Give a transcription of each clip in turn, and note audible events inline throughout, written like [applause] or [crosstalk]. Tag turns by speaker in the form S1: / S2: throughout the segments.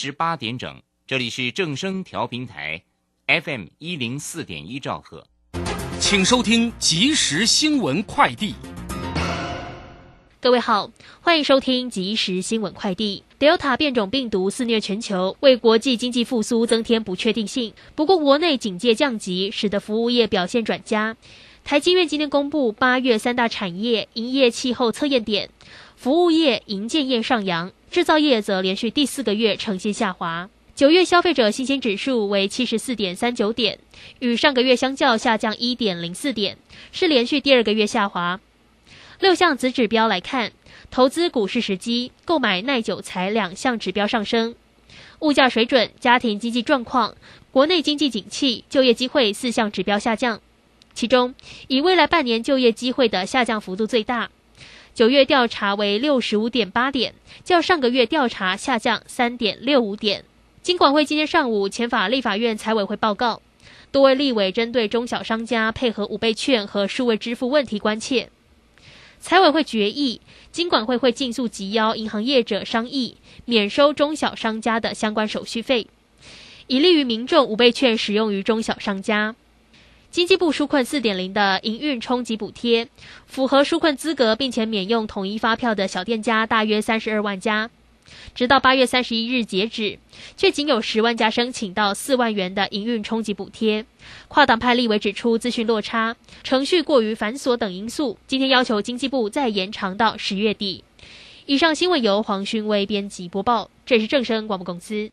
S1: 十八点整，这里是正声调频台，FM 一零四点一兆赫，
S2: 请收听即时新闻快递。
S3: 各位好，欢迎收听即时新闻快递。Delta 变种病毒肆虐全球，为国际经济复苏增添不确定性。不过，国内警戒降级，使得服务业表现转佳。台积院今天公布八月三大产业营业气候测验点，服务业、营建业上扬，制造业则连续第四个月呈现下滑。九月消费者信心指数为七十四点三九点，与上个月相较下降一点零四点，是连续第二个月下滑。六项子指标来看，投资股市时机、购买耐久材两项指标上升，物价水准、家庭经济状况、国内经济景气、就业机会四项指标下降。其中，以未来半年就业机会的下降幅度最大。九月调查为六十五点八点，较上个月调查下降三点六五点。金管会今天上午前法立法院财委会报告，多位立委针对中小商家配合五倍券和数位支付问题关切。财委会决议，金管会会尽速急邀银行业者商议免收中小商家的相关手续费，以利于民众五倍券使用于中小商家。经济部纾困四点零的营运冲击补贴，符合纾困资格并且免用统一发票的小店家大约三十二万家，直到八月三十一日截止，却仅有十万家申请到四万元的营运冲击补贴。跨党派立委指出资讯落差、程序过于繁琐等因素，今天要求经济部再延长到十月底。以上新闻由黄勋威编辑播报，这是正声广播公司。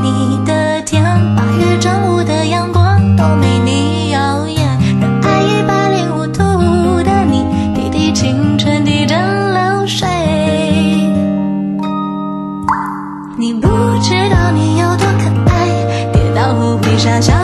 S4: 傻笑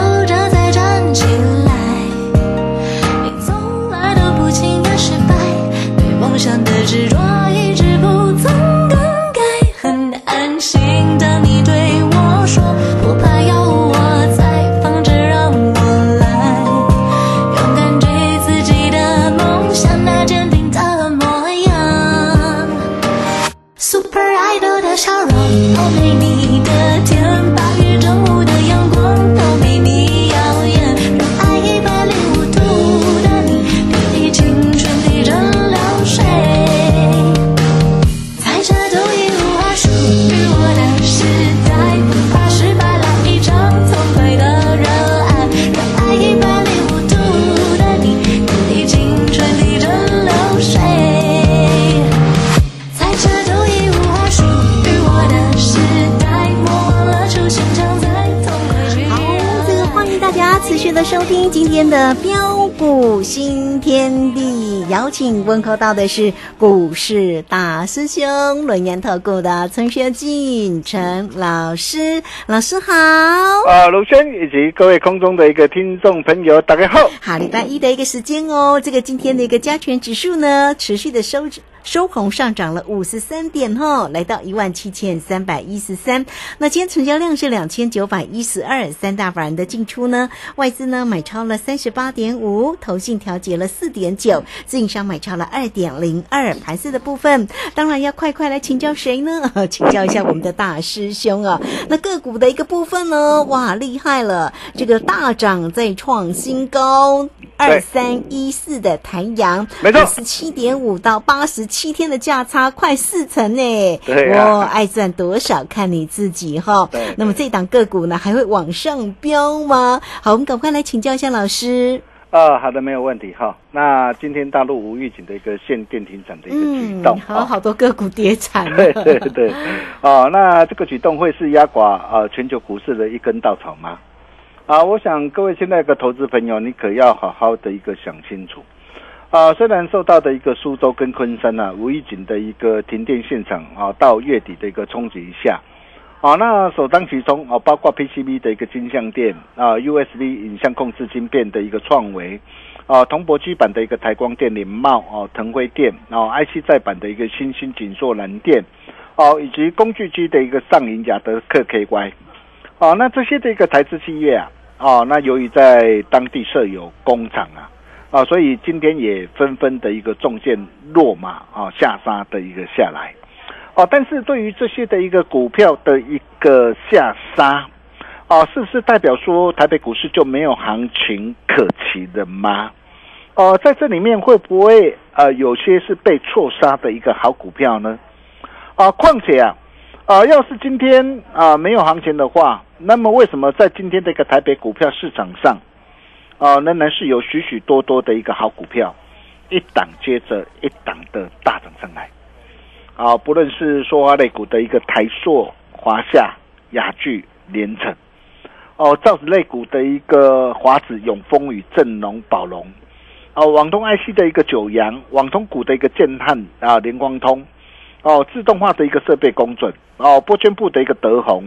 S5: 家持续的收听今天的标股新天地，邀请问候到的是股市大师兄轮研投顾的陈学进陈老师，老师好。
S6: 啊，卢轩以及各位空中的一个听众朋友，大家好。
S5: 好，礼拜一的一个时间哦，这个今天的一个加权指数呢，持续的收收红上涨了五十三点哈，来到一万七千三百一十三。那今天成交量是两千九百一十二，三大法人的进出呢，外资呢买超了三十八点五，投信调节了四点九，自营商买超了二点零二。盘市的部分，当然要快快来请教谁呢？[laughs] 请教一下我们的大师兄啊。那个股的一个部分呢，哇，厉害了，这个大涨再创新高，二三一四的台阳，
S6: 没错
S5: 十七点五到八十七天的价差，快四成呢。
S6: 对啊
S5: 哇，爱赚多少看你自己哈
S6: 对。
S5: 那么这档个股呢，还会往上飙吗？好，我们赶快来请教一下老师。
S6: 啊，好的，没有问题哈。那今天大陆无预警的一个限电停产的一个举动，
S5: 好好多个股跌惨了。[laughs]
S6: 对对对，哦，那这个举动会是压垮呃全球股市的一根稻草吗？啊，我想各位现在的投资朋友，你可要好好的一个想清楚。啊，虽然受到的一个苏州跟昆山啊无预警的一个停电现场啊，到月底的一个冲击一下，啊，那首当其冲啊，包括 PCB 的一个金相电啊，USB 影像控制晶片的一个创维。啊，铜箔基板的一个台光电、联茂哦、腾辉电哦，IC 再版的一个新兴锦硕蓝电哦，以及工具机的一个上银雅德克 KY 哦，那这些的一个台资企业啊，哦，那由于在当地设有工厂啊，啊，所以今天也纷纷的一个中箭落马啊，下杀的一个下来哦，但是对于这些的一个股票的一个下杀。哦，是不是代表说台北股市就没有行情可期的吗？哦，在这里面会不会呃有些是被错杀的一个好股票呢？啊，况且啊，啊，要是今天啊没有行情的话，那么为什么在今天的一个台北股票市场上，啊，仍然是有许许多多的一个好股票，一档接着一档的大涨上来？啊，不论是说花类股的一个台塑、华夏、雅聚、联成。哦，造纸类股的一个华子、永丰与正隆、宝龙，哦，网通 IC 的一个九阳，网通股的一个建汉啊，联光通，哦，自动化的一个设备工准，哦，波圈部的一个德宏，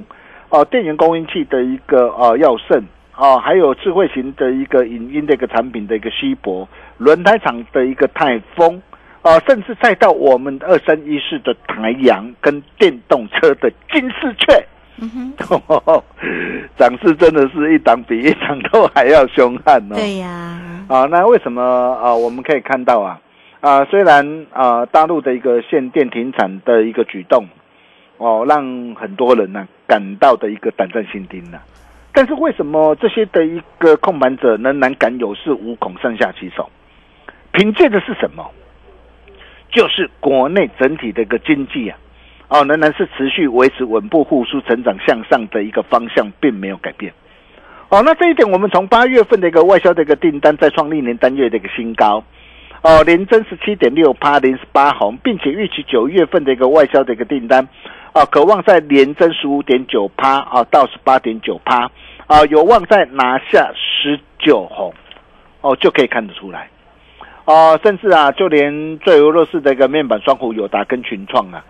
S6: 哦，电源供应器的一个呃耀盛，哦，还有智慧型的一个影音的一个产品的一个稀薄，轮胎厂的一个泰丰，啊，甚至再到我们二三一四的台阳跟电动车的金丝雀。
S5: 嗯 [laughs]
S6: 涨势真的是一档比一档都还要凶悍哦。
S5: 对呀，
S6: 啊，那为什么啊？我们可以看到啊，啊，虽然啊，大陆的一个限电停产的一个举动，哦，让很多人呢、感到的一个胆战心惊呢、但是为什么这些的一个控盘者仍然敢有恃无恐上下其手？凭借的是什么？就是国内整体的一个经济啊，哦，仍然是持续维持稳步复苏、成长向上的一个方向，并没有改变。哦，那这一点我们从八月份的一个外销的一个订单再创历年单月的一个新高，哦，连增十七点六趴，零十八红，并且预期九月份的一个外销的一个订单，啊，渴望在连增十五点九趴啊到十八点九趴，啊，有望再拿下十九红，哦，就可以看得出来。哦，甚至啊，就连最俄罗斯的一个面板双虎友达跟群创啊，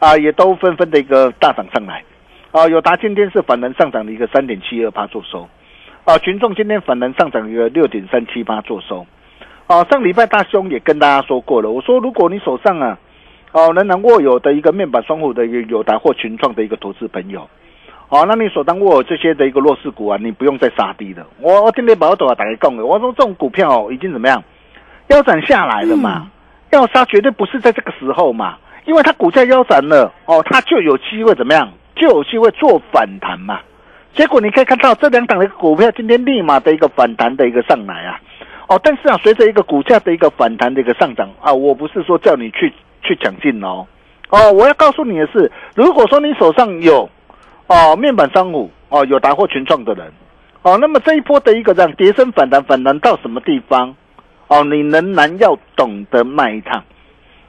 S6: 啊，也都纷纷的一个大涨上来。啊，友达今天是反弹上涨的一个三点七二八做收，啊，群众今天反弹上涨一个六点三七八做收。啊，上礼拜大兄也跟大家说过了，我说如果你手上啊，哦、仍然握有的一个面板双虎的一个友达或群创的一个投资朋友，哦，那你手当握有这些的一个弱势股啊，你不用再杀低了。我我今天把我都要打开讲了，我说这种股票、哦、已经怎么样？腰斩下来了嘛，要杀绝对不是在这个时候嘛，因为它股价腰斩了，哦，它就有机会怎么样？就有机会做反弹嘛。结果你可以看到这两档的股票今天立马的一个反弹的一个上来啊，哦，但是啊，随着一个股价的一个反弹的一个上涨啊，我不是说叫你去去抢进哦，哦，我要告诉你的是，如果说你手上有哦面板商户哦有达或群创的人哦，那么这一波的一个这样跌升反弹，反弹到什么地方？哦，你仍然要懂得卖一趟，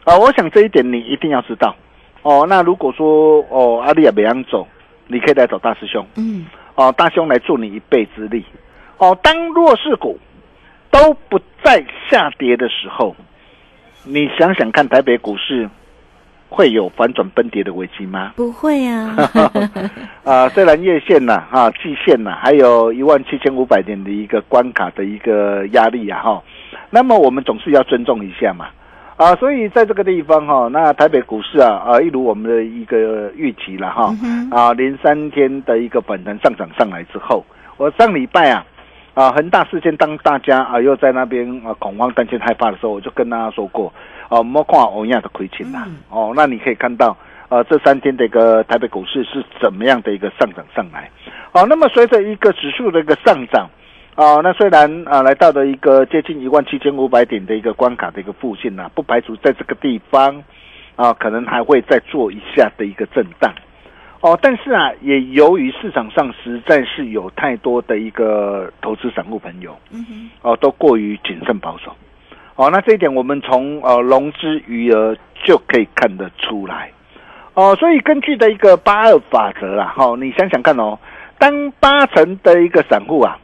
S6: 啊、我想这一点你一定要知道。哦，那如果说哦阿丽亚北洋走，你可以来找大师兄，
S5: 嗯，
S6: 哦，大兄来助你一臂之力。哦，当弱势股都不再下跌的时候，你想想看，台北股市会有反转崩跌的危机吗？
S5: 不会啊，[laughs]
S6: 啊，虽然月线呐、啊，季线呐、还有一万七千五百点的一个关卡的一个压力啊，哈，那么我们总是要尊重一下嘛。啊，所以在这个地方哈、那台北股市啊啊，一如我们的一个预期了哈、
S5: 嗯
S6: 啊，连三天的一个反弹上涨上来之后，我上礼拜啊啊恒大事件，当大家啊又在那边啊恐慌担心害怕的时候，我就跟大家说过，哦、莫看欧亚的亏钱啦，
S5: 嗯
S6: 哦，那你可以看到。呃，这三天的一个台北股市是怎么样的一个上涨上来？哦，那么随着一个指数的一个上涨，啊，那虽然啊来到了一个接近一万七千五百点的一个关卡的一个附近呢、不排除在这个地方啊，可能还会再做一下的一个震荡。哦，但是啊，也由于市场上实在是有太多的一个投资散户朋友，
S5: 嗯哼，
S6: 哦，都过于谨慎保守。哦，那这一点我们从呃融资余额就可以看得出来。哦，所以根据的一个八二法则啦，哈、你想想看哦，当八成的一个散户啊，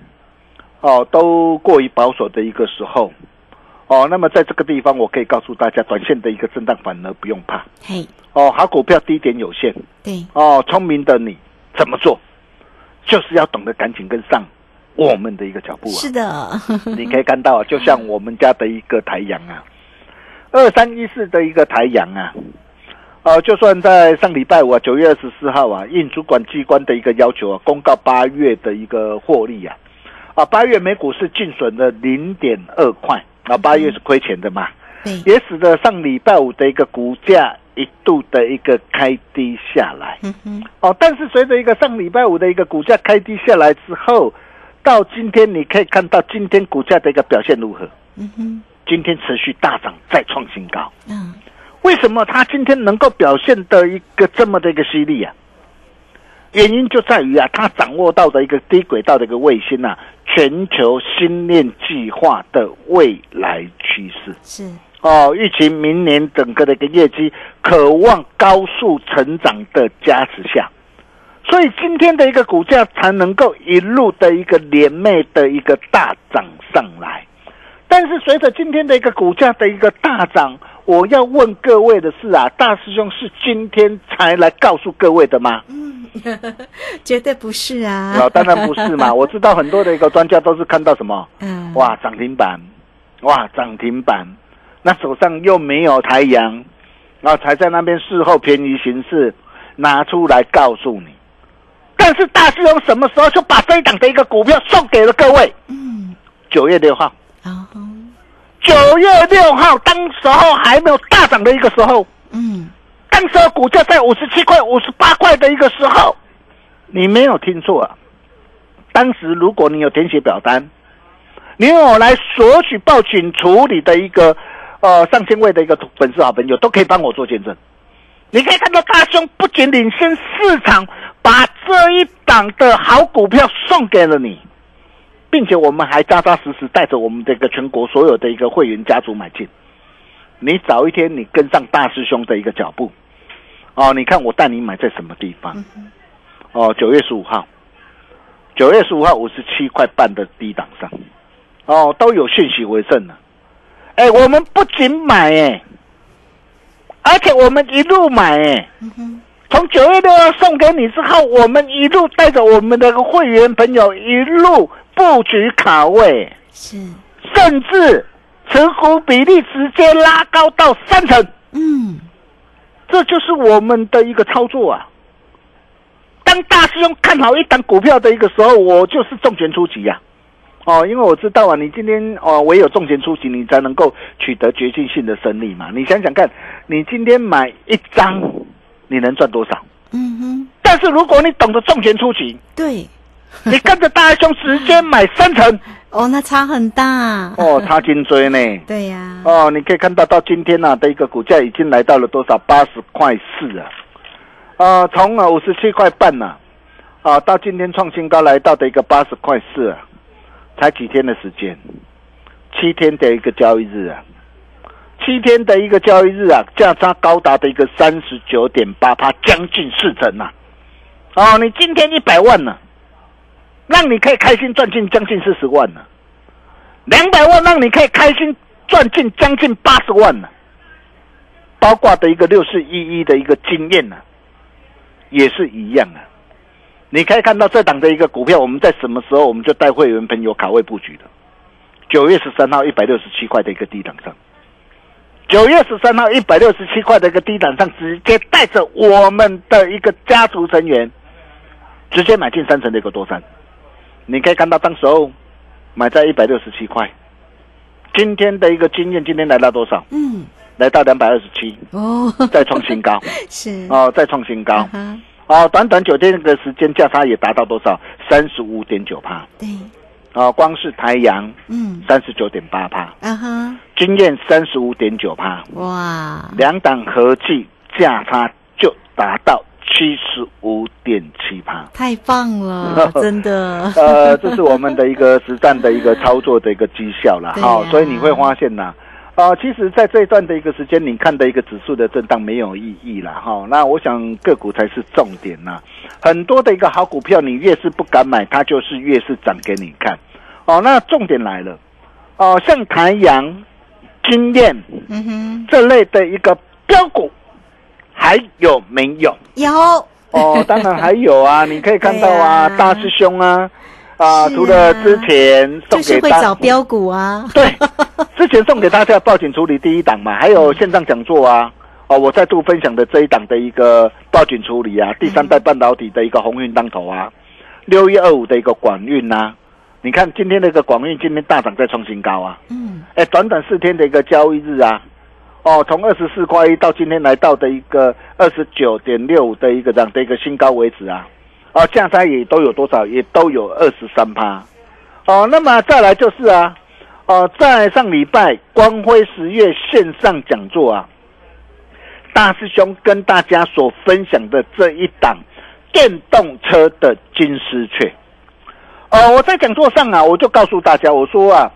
S6: 哦，都过于保守的一个时候，哦，那么在这个地方，我可以告诉大家，短线的一个震荡反而不用怕。
S5: 嘿，
S6: 哦，好股票低点有限，
S5: 对，
S6: 哦，聪明的你怎么做？就是要懂得赶紧跟上我们的一个脚步啊。
S5: 是的，[laughs]
S6: 你可以看到，就像我们家的一个台阳啊，二三一四的一个台阳啊，呃，就算在上礼拜五啊，九月二十四号啊，应主管机关的一个要求啊，公告八月的一个获利啊，啊，八月每股是净损了零点二块啊，八月是亏钱的嘛，
S5: 对，
S6: 也使得上礼拜五的一个股价一度的一个开低下来。
S5: 嗯哼，
S6: 哦，但是随着一个上礼拜五的一个股价开低下来之后，到今天你可以看到今天股价的一个表现如何？
S5: 嗯哼，
S6: 今天持续大涨，再创新高。
S5: 嗯，
S6: 为什么它今天能够表现的一个这么的一个犀利啊？原因就在于啊，它掌握到的一个低轨道的一个卫星啊，全球新链计划的未来趋势。
S5: 是，
S6: 哦，预期明年整个的一个业绩渴望高速成长的加持下，所以今天的一个股价才能够一路的一个连袂的一个大涨上来。但是随着今天的一个股价的一个大涨，我要问各位的是啊，大师兄是今天才来告诉各位的吗？
S5: 嗯 [laughs] 绝对不是啊，
S6: 啊，当然不是嘛！[laughs] 我知道很多的一个专家都是看到什么，
S5: 嗯，
S6: 哇，涨停板，哇，涨停板，那手上又没有太阳，然后才在那边事后便宜行事拿出来告诉你。但是大师兄什么时候就把这一档的一个股票送给了各位？
S5: 嗯，
S6: 九月六号，
S5: 哦，
S6: 九月六号，当时候还没有大涨的一个时候，
S5: 嗯，
S6: 当时候股价在五十七块、五十八块的一个时候，你没有听错啊！当时如果你有填写表单，你有来索取报警处理的一个呃上千位的一个粉丝好朋友，都可以帮我做见证。你可以看到大兄不仅领先市场，把这一档的好股票送给了你，并且我们还扎扎实实带着我们这个全国所有的一个会员家族买进。你早一天你跟上大师兄的一个脚步，哦，你看我带你买在什么地方？哦，九月十五号，九月十五号五十七块半的低档上，哦，都有讯息为证了。哎，我们不仅买哎，而且我们一路买哎，从九月六号送给你之后，我们一路带着我们的会员朋友一路布局卡位，
S5: 是，
S6: 甚至持股比例直接拉高到三成。
S5: 嗯，
S6: 这就是我们的一个操作啊。当大师兄看好一档股票的一个时候，我就是重拳出击呀、哦，因为我知道啊，你今天哦，唯有重拳出击，你才能够取得决定性的胜利嘛。你想想看，你今天买一张，你能赚多少？
S5: 嗯哼，
S6: 但是如果你懂得重拳出击，
S5: 对，[laughs]
S6: 你跟着大师兄直接买三成，
S5: 哦，那差很大，
S6: 哦，差金追呢。[laughs]
S5: 对呀，
S6: 哦，你可以看到到今天呢、的一个股价已经来到了多少？八十块四啊，呃，从啊五十七块半呐、啊，到今天创新高来到的一个八十块四啊，才几天的时间，七天的一个交易日啊，七天的一个交易日啊，价差高达的一个三十九点八趴，将近四成呐、哦，你今天一百万呢、让你可以开心赚进将近四十万呢、两百万让你可以开心赚进将近八十万呢、包括的一个六四一一的一个经验呢、也是一样啊。你可以看到这档的一个股票，我们在什么时候我们就带会员朋友卡位布局的？九月十三号一百六十七块的一个低档上，九月十三号一百六十七块的一个低档上，直接带着我们的一个家族成员，直接买进三成的一个多单。你可以看到，当时候买在一百六十七块，今天的一个经验，今天来到多少？
S5: 嗯，
S6: 来到两百二十七，
S5: 哦，
S6: 再创新高。[laughs]
S5: 是。
S6: 哦，再创新高。
S5: 啊哈。
S6: 哦，短短九天的时间，价差也达到多少？三十五点九帕
S5: 对，
S6: 哦，光是太阳
S5: 嗯，
S6: 三十九点八帕，
S5: 啊哈，
S6: 经验三十五点九帕，
S5: 哇，
S6: 两档合计价差就达到七十五点七帕。
S5: 太棒了，[laughs] 真的，
S6: 呃，这是我们的一个实战的一个操作的一个绩效了
S5: 对
S6: 哈、
S5: 呀
S6: 所以你会发现呐、啊，其实，在这一段的一个时间，你看的一个指数的震荡没有意义了哈、那我想个股才是重点呐、很多的一个好股票，你越是不敢买，它就是越是涨给你看。哦，那重点来了，哦，像台阳、经验
S5: 嗯哼，
S6: 这类的一个标股，还有没有？
S5: 有，
S6: 哦，当然还有啊，[laughs] 你可以看到啊，
S5: 啊。
S6: 大师兄啊，啊，除了之前送
S5: 就是会找标股啊，
S6: 对，之前送给大家报警处理第一档嘛，还有线上讲座啊，哦，我再度分享的这一档的一个报警处理啊，第三代半导体的一个鸿运当头啊，六一二五的一个广运呐、你看今天那个广运今天大涨再创新高啊，
S5: 嗯，
S6: 哎，短短四天的一个交易日啊，哦，从二十四块一到今天来到的一个二十九点六五的一个这样的一个新高为止啊，哦，价差也都有多少？也都有二十三趴，哦，那么再来就是啊，哦，在上礼拜光辉十月线上讲座啊，大师兄跟大家所分享的这一档电动车的金丝雀。哦，我在讲座上啊，我就告诉大家，我说啊，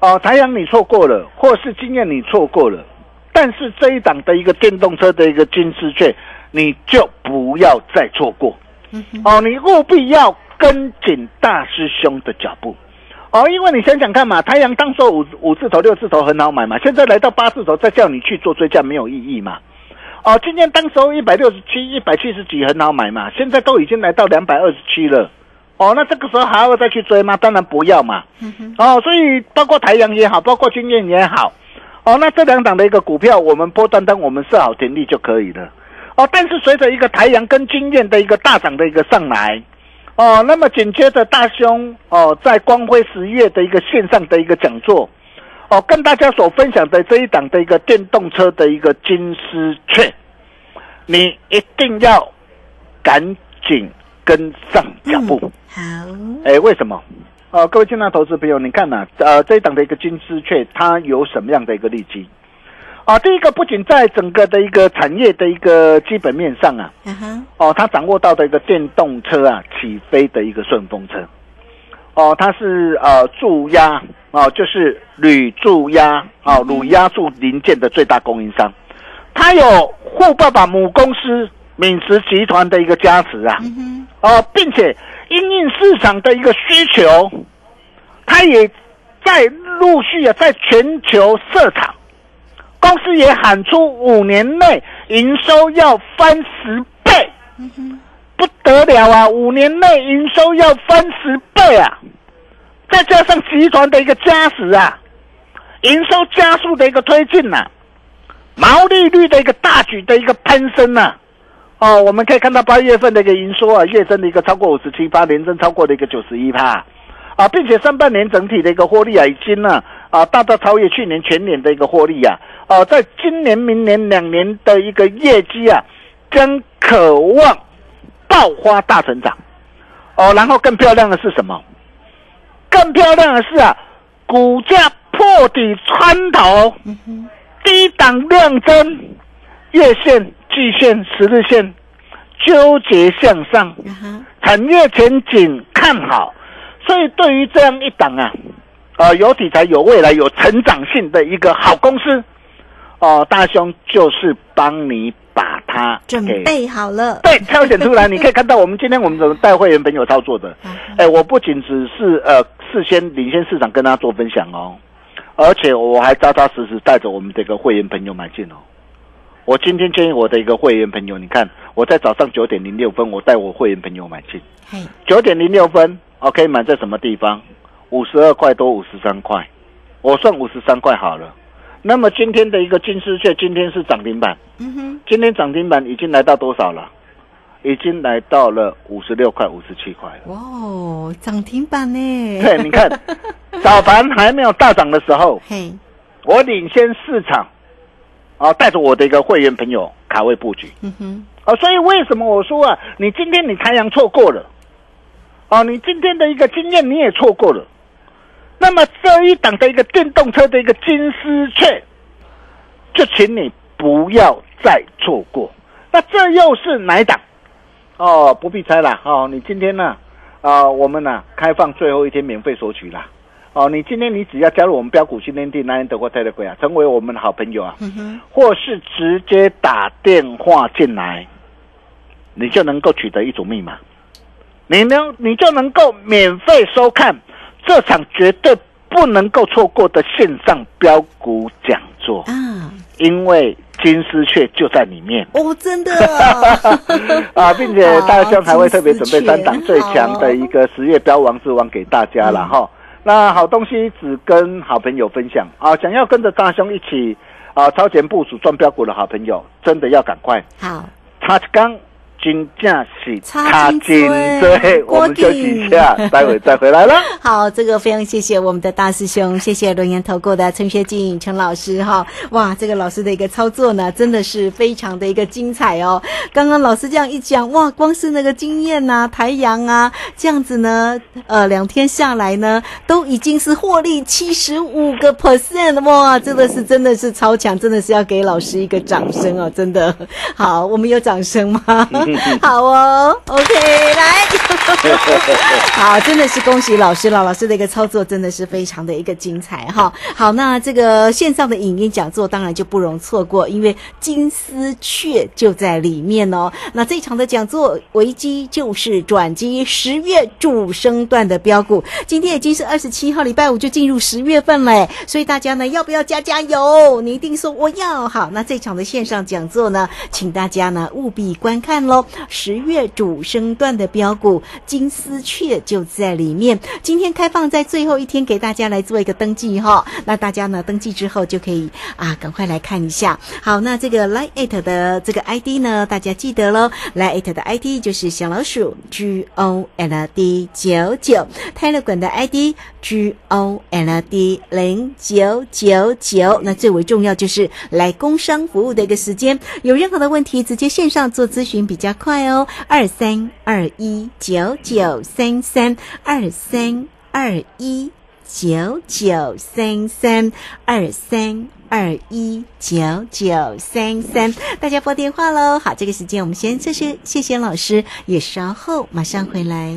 S6: 哦、台阳你错过了，或是经验你错过了，但是这一档的一个电动车的一个金丝雀，你就不要再错过。
S5: 嗯，
S6: 哦，你务必要跟紧大师兄的脚步。哦，因为你想想看嘛，太阳当时候五五字头、六字头很好买嘛，现在来到八字头，再叫你去做追加没有意义嘛。哦，今天当时候一百六十七、一百七十几很好买嘛，现在都已经来到两百二十七了。哦，那这个时候还要再去追吗？当然不要嘛。
S5: 嗯，
S6: 哦，所以包括太阳也好，包括经验也好，哦，那这两档的一个股票，我们波段单我们设好停利就可以了。哦，但是随着一个台阳跟经验的一个大涨的一个上来，哦，那么紧接着大兄哦，在光辉十月的一个线上的一个讲座，哦，跟大家所分享的这一档的一个电动车的一个金丝雀，你一定要赶紧跟上脚步。
S5: 嗯好，
S6: 哎，为什么？呃，各位亲爱的投资朋友，你看呐、呃，这一档的一个金丝雀，它有什么样的一个利基？啊，第一个不仅在整个的一个产业的一个基本面上啊，哦，它掌握到的一个电动车啊起飞的一个顺风车，哦，它是呃注压哦，就是铝注压哦，铝压铸零件的最大供应商，它有富爸爸母公司敏实集团的一个加持啊，哦，并且因应市场的一个需求，它也在陆续啊在全球设厂，公司也喊出五年内营收要翻十倍，不得了啊！五年内营收要翻十倍啊！再加上集团的一个加持啊，营收加速的一个推进呐、毛利率的一个大举的一个攀升呐、哦，我们可以看到八月份的一个营收啊，月增的一个超过五十七趴，年增超过的一个九十一趴，啊，并且上半年整体的一个获利啊，已经呢啊大大超越去年全年的一个获利啊，啊，在今年、明年两年的一个业绩啊，将渴望爆发大成长，哦，然后更漂亮的是什么？更漂亮的是啊，股价破底穿头，低档量增，月线、季线、十日线纠结向上，产业前景看好，所以对于这样一档啊，呃，有题材、有未来、有成长性的一个好公司，哦、大兄就是帮你把它
S5: 准
S6: 给
S5: 备好了，
S6: 对，挑选出来，你可以看到我们今天我们怎么带会员朋友操作的。[laughs] 哎，我不仅只是呃事先领先市场跟大家做分享哦，而且我还扎扎实实带着我们的一个会员朋友买进哦。我今天建议我的一个会员朋友，你看我在早上九点零六分，我带我会员朋友买进，
S5: 嘿，
S6: 九点零六分，OK，买在什么地方？五十二块多，五十三块，我算五十三块好了。那么今天的一个金丝雀，今天是涨停板，
S5: 嗯哼，
S6: 今天涨停板已经来到多少了？已经来到了五十六块、五十七块了。
S5: 哇哦，涨停板呢？
S6: 对，你看，[laughs] 早盘还没有大涨的时候，
S5: 嘿，
S6: 我领先市场，啊，带着我的一个会员朋友卡位布局。
S5: 嗯哼，
S6: 啊，所以为什么我说啊，你今天你太阳错过了，啊，你今天的一个经验你也错过了，那么这一档的一个电动车的一个金丝雀，就请你不要再错过。那这又是哪一档？哦，不必猜了哦，你今天呢，啊、我们呢、开放最后一天免费索取啦。哦，你今天你只要加入我们标股新天地南安德国泰德贵啊，成为我们的好朋友啊，
S5: 嗯，
S6: 或是直接打电话进来，你就能够取得一组密码，你能你就能够免费收看这场绝对不能够错过的线上标股讲座，
S5: 啊，
S6: 因为金丝雀就在里面。
S5: 哦，真的。啊，[laughs]
S6: 啊，并且大象还会特别准备三档最强的
S5: 一
S6: 一个十月标王之王给大家了哈。那好东西只跟好朋友分享啊！想要跟着大兄一起啊超前部署赚标股的好朋友，真的要赶快
S5: 好，
S6: 他刚金价是
S5: 差金
S6: 对，我们休息一下，[laughs] 待会再回来了。
S5: 好，这个非常谢谢我们的大师兄，谢谢轮研投顾的陈学进陈老师哈。哇，这个老师的一个操作呢，真的是非常的一个精彩哦。刚刚老师这样一讲，哇，光是那个经验呐、台阳啊，这样子呢，呃，两天下来呢，都已经是获利七十五个 percent，哇，真的是真的是超强，真的是要给老师一个掌声哦，真的。好，我们有掌声吗？[laughs] [laughs] 好哦，OK，来。[laughs] 好，真的是恭喜老师了，老师的一个操作真的是非常的一个精彩哈。好，那这个线上的影音讲座当然就不容错过，因为金丝雀就在里面哦。那这场的讲座危机就是转机，十月主升段的标股，今天已经是二十七号，礼拜五就进入十月份嘞，所以大家呢要不要加加油？你一定说我要。好，那这场的线上讲座呢，请大家呢务必观看喽。十月主升段的标股，金丝雀就在里面。今天开放在最后一天给大家来做一个登记哈，那大家呢登记之后就可以啊赶快来看一下。好，那这个 Line It 的这个 ID 呢，大家记得喽，Line It 的 ID 就是小老鼠 G O L D 九九，Telegram 的 ID G O L D 零九九九。那最为重要就是来工商服务的一个时间，有任何的问题直接线上做咨询比较快哦，二三二一九九三三二三二一九九三三二三。二一九九三三，大家拨电话喽。好，这个时间我们先谢谢谢谢老师，也稍后马上回来。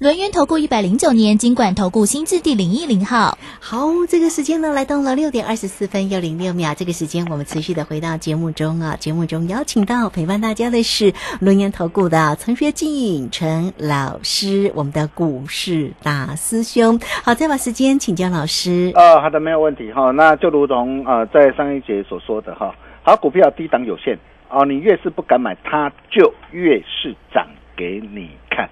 S7: 轮源投顾一百零九年金管投顾新字第零一零号。
S5: 好，这个时间呢来到了六点二十四分又零六秒。这个时间我们持续的回到节目中啊，节目中邀请到陪伴大家的是轮研投顾的陈学进陈老师，我们的股市大师兄。好，再把时间请教老师。
S6: 呃，好的，没有问题哈。那就如同呃在上一节所说的哈，好股票低档有限哦，你越是不敢买，它就越是涨给你看。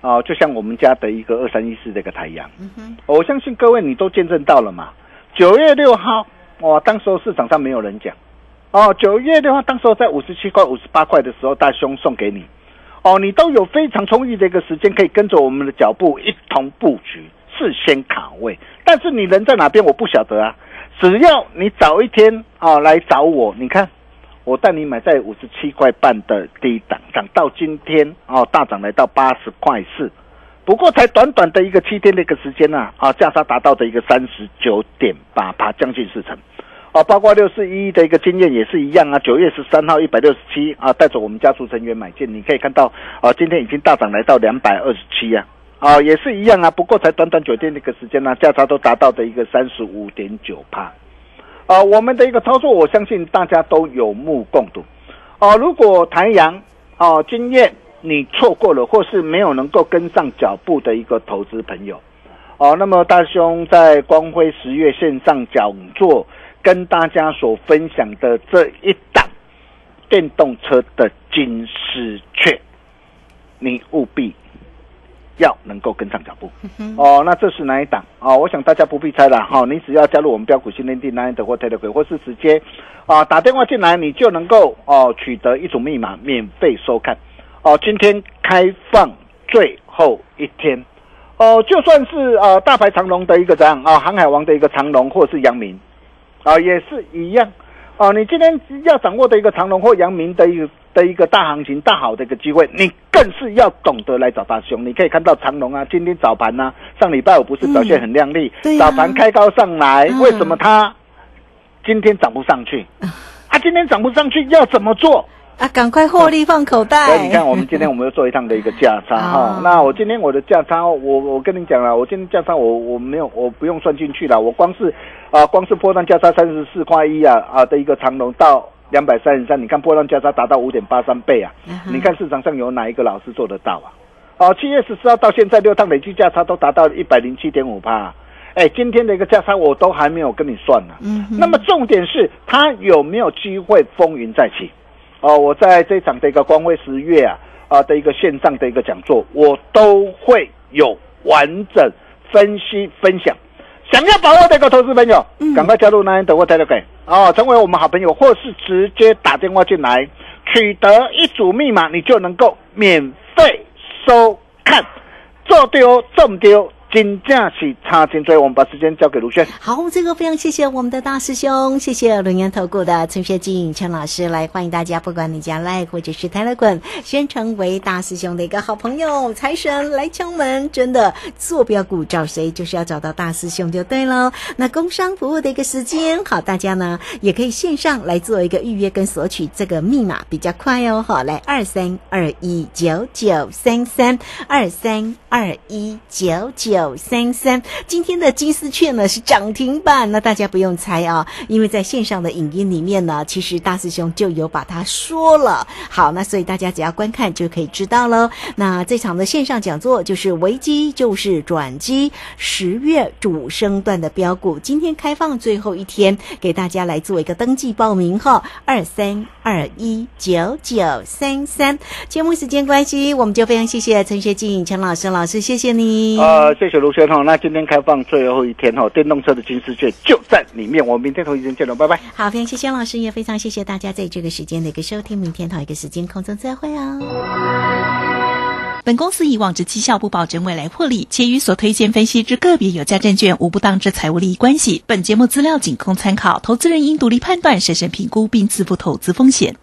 S6: 哦，就像我们家的一个二三一四这个太阳，
S5: 嗯哼，
S6: 我相信各位你都见证到了嘛。九月六号，哇，当时候市场上没有人讲，哦，九月六号当时候在五十七块、五十八块的时候，大兄送给你，哦，你都有非常充裕的一个时间，可以跟着我们的脚步一同布局，事先卡位。但是你人在哪边，我不晓得啊。只要你早一天啊来找我，你看我带你买在五十七块半的低档，涨到今天哦大涨来到八十块四，不过才短短的一个七天的一个时间呐啊价差达到的一个三十九点八八，将近四成。啊，包括六四一的一个经验也是一样啊。九月十三号一百六十七啊，带着我们家族成员买进，你可以看到啊，今天已经大涨来到两百二十七呀。啊，也是一样啊，不过才短短九天的一个时间呢，价差都达到的一个三十五点九帕。啊，我们的一个操作，我相信大家都有目共睹。啊，如果台阳啊经验你错过了，或是没有能够跟上脚步的一个投资朋友，哦，那么大兄在光辉十月线上讲座。跟大家所分享的这一档电动车的金丝雀，你务必要能够跟上脚步哦。那这是哪一档哦？我想大家不必猜了哈，你只要加入我们标股新天地 Nine 的或 Telegram，或是直接啊打电话进来，你就能够哦取得一组密码免费收看哦。今天开放最后一天哦，就算是啊大牌长龙的一个怎样啊航海王的一个长龙，或是阳明。啊，也是一样，啊，你今天要掌握的一个长隆或阳明的一个的一个大行情、大好的一个机会，你更是要懂得来找大兄。你可以看到长隆啊，今天早盘呢，上礼拜五不是表现很亮丽，早盘开高上来，为什么它今天涨不上去？[laughs] 啊，今天涨不上去要怎么做？
S5: 啊，赶快获利放口袋！[laughs]
S6: 所以你看，我们今天我们又做一趟的一个价差 [laughs] 哈。那我今天我的价差，我我跟你讲了，我今天价差我我没有我不用算进去了，我光是啊光是波段价差三十四块一啊啊的一个长龙到两百三十三，你看波段价差达到五点八三倍啊！你看市场上有哪一个老师做得到啊？哦，七月十四号到现在六趟累计价差都达到一百零七点五八，哎，今天的一个价差我都还没有跟你算呢。嗯，那么重点是它有没有机会风云再起？哦，我在这场的一个光辉十月啊啊的一个线上的一个讲座，我都会有完整分析分享。想要把握的一个投资朋友，赶快加入南安德沃泰勒给哦，成为我们好朋友，或是直接打电话进来，取得一组密码，你就能够免费收看，做丢中丢。金价是差金以我们把时间交给卢轩。
S5: 好，这个非常谢谢我们的大师兄，谢谢龙岩投顾的陈学进陈老师来欢迎大家，不管你家赖或者是泰勒滚，先成为大师兄的一个好朋友，财神来敲门，真的坐标股找谁就是要找到大师兄就对了。那工商服务的一个时间，好，大家呢也可以线上来做一个预约跟索取这个密码比较快哦。好，来二三二一九九三三二三二一九九。九三三，今天的金丝雀呢是涨停板，那大家不用猜啊，因为在线上的影音里面呢，其实大师兄就有把它说了。好，那所以大家只要观看就可以知道喽。那这场的线上讲座就是危机就是转机，十月主升段的标股，今天开放最后一天，给大家来做一个登记报名哈，二三二一九九三三。节目时间关系，我们就非常谢谢陈学静陈老师老师，谢谢你。
S6: 呃，谢。谢谢卢轩哈，那今天开放最后一天哈，电动车的金丝雀就在里面，我们明天同一时间见了，拜拜。
S5: 好，非常谢谢老师，也非常谢谢大家在这个时间的一个收听，明天同一个时间空中再会哦。
S8: 本公司以往之绩效不保证未来获利，且与所推荐分析之个别有价证券无不当之财务利益关系。本节目资料仅供参考，投资人应独立判断、审慎评估并自负投资风险。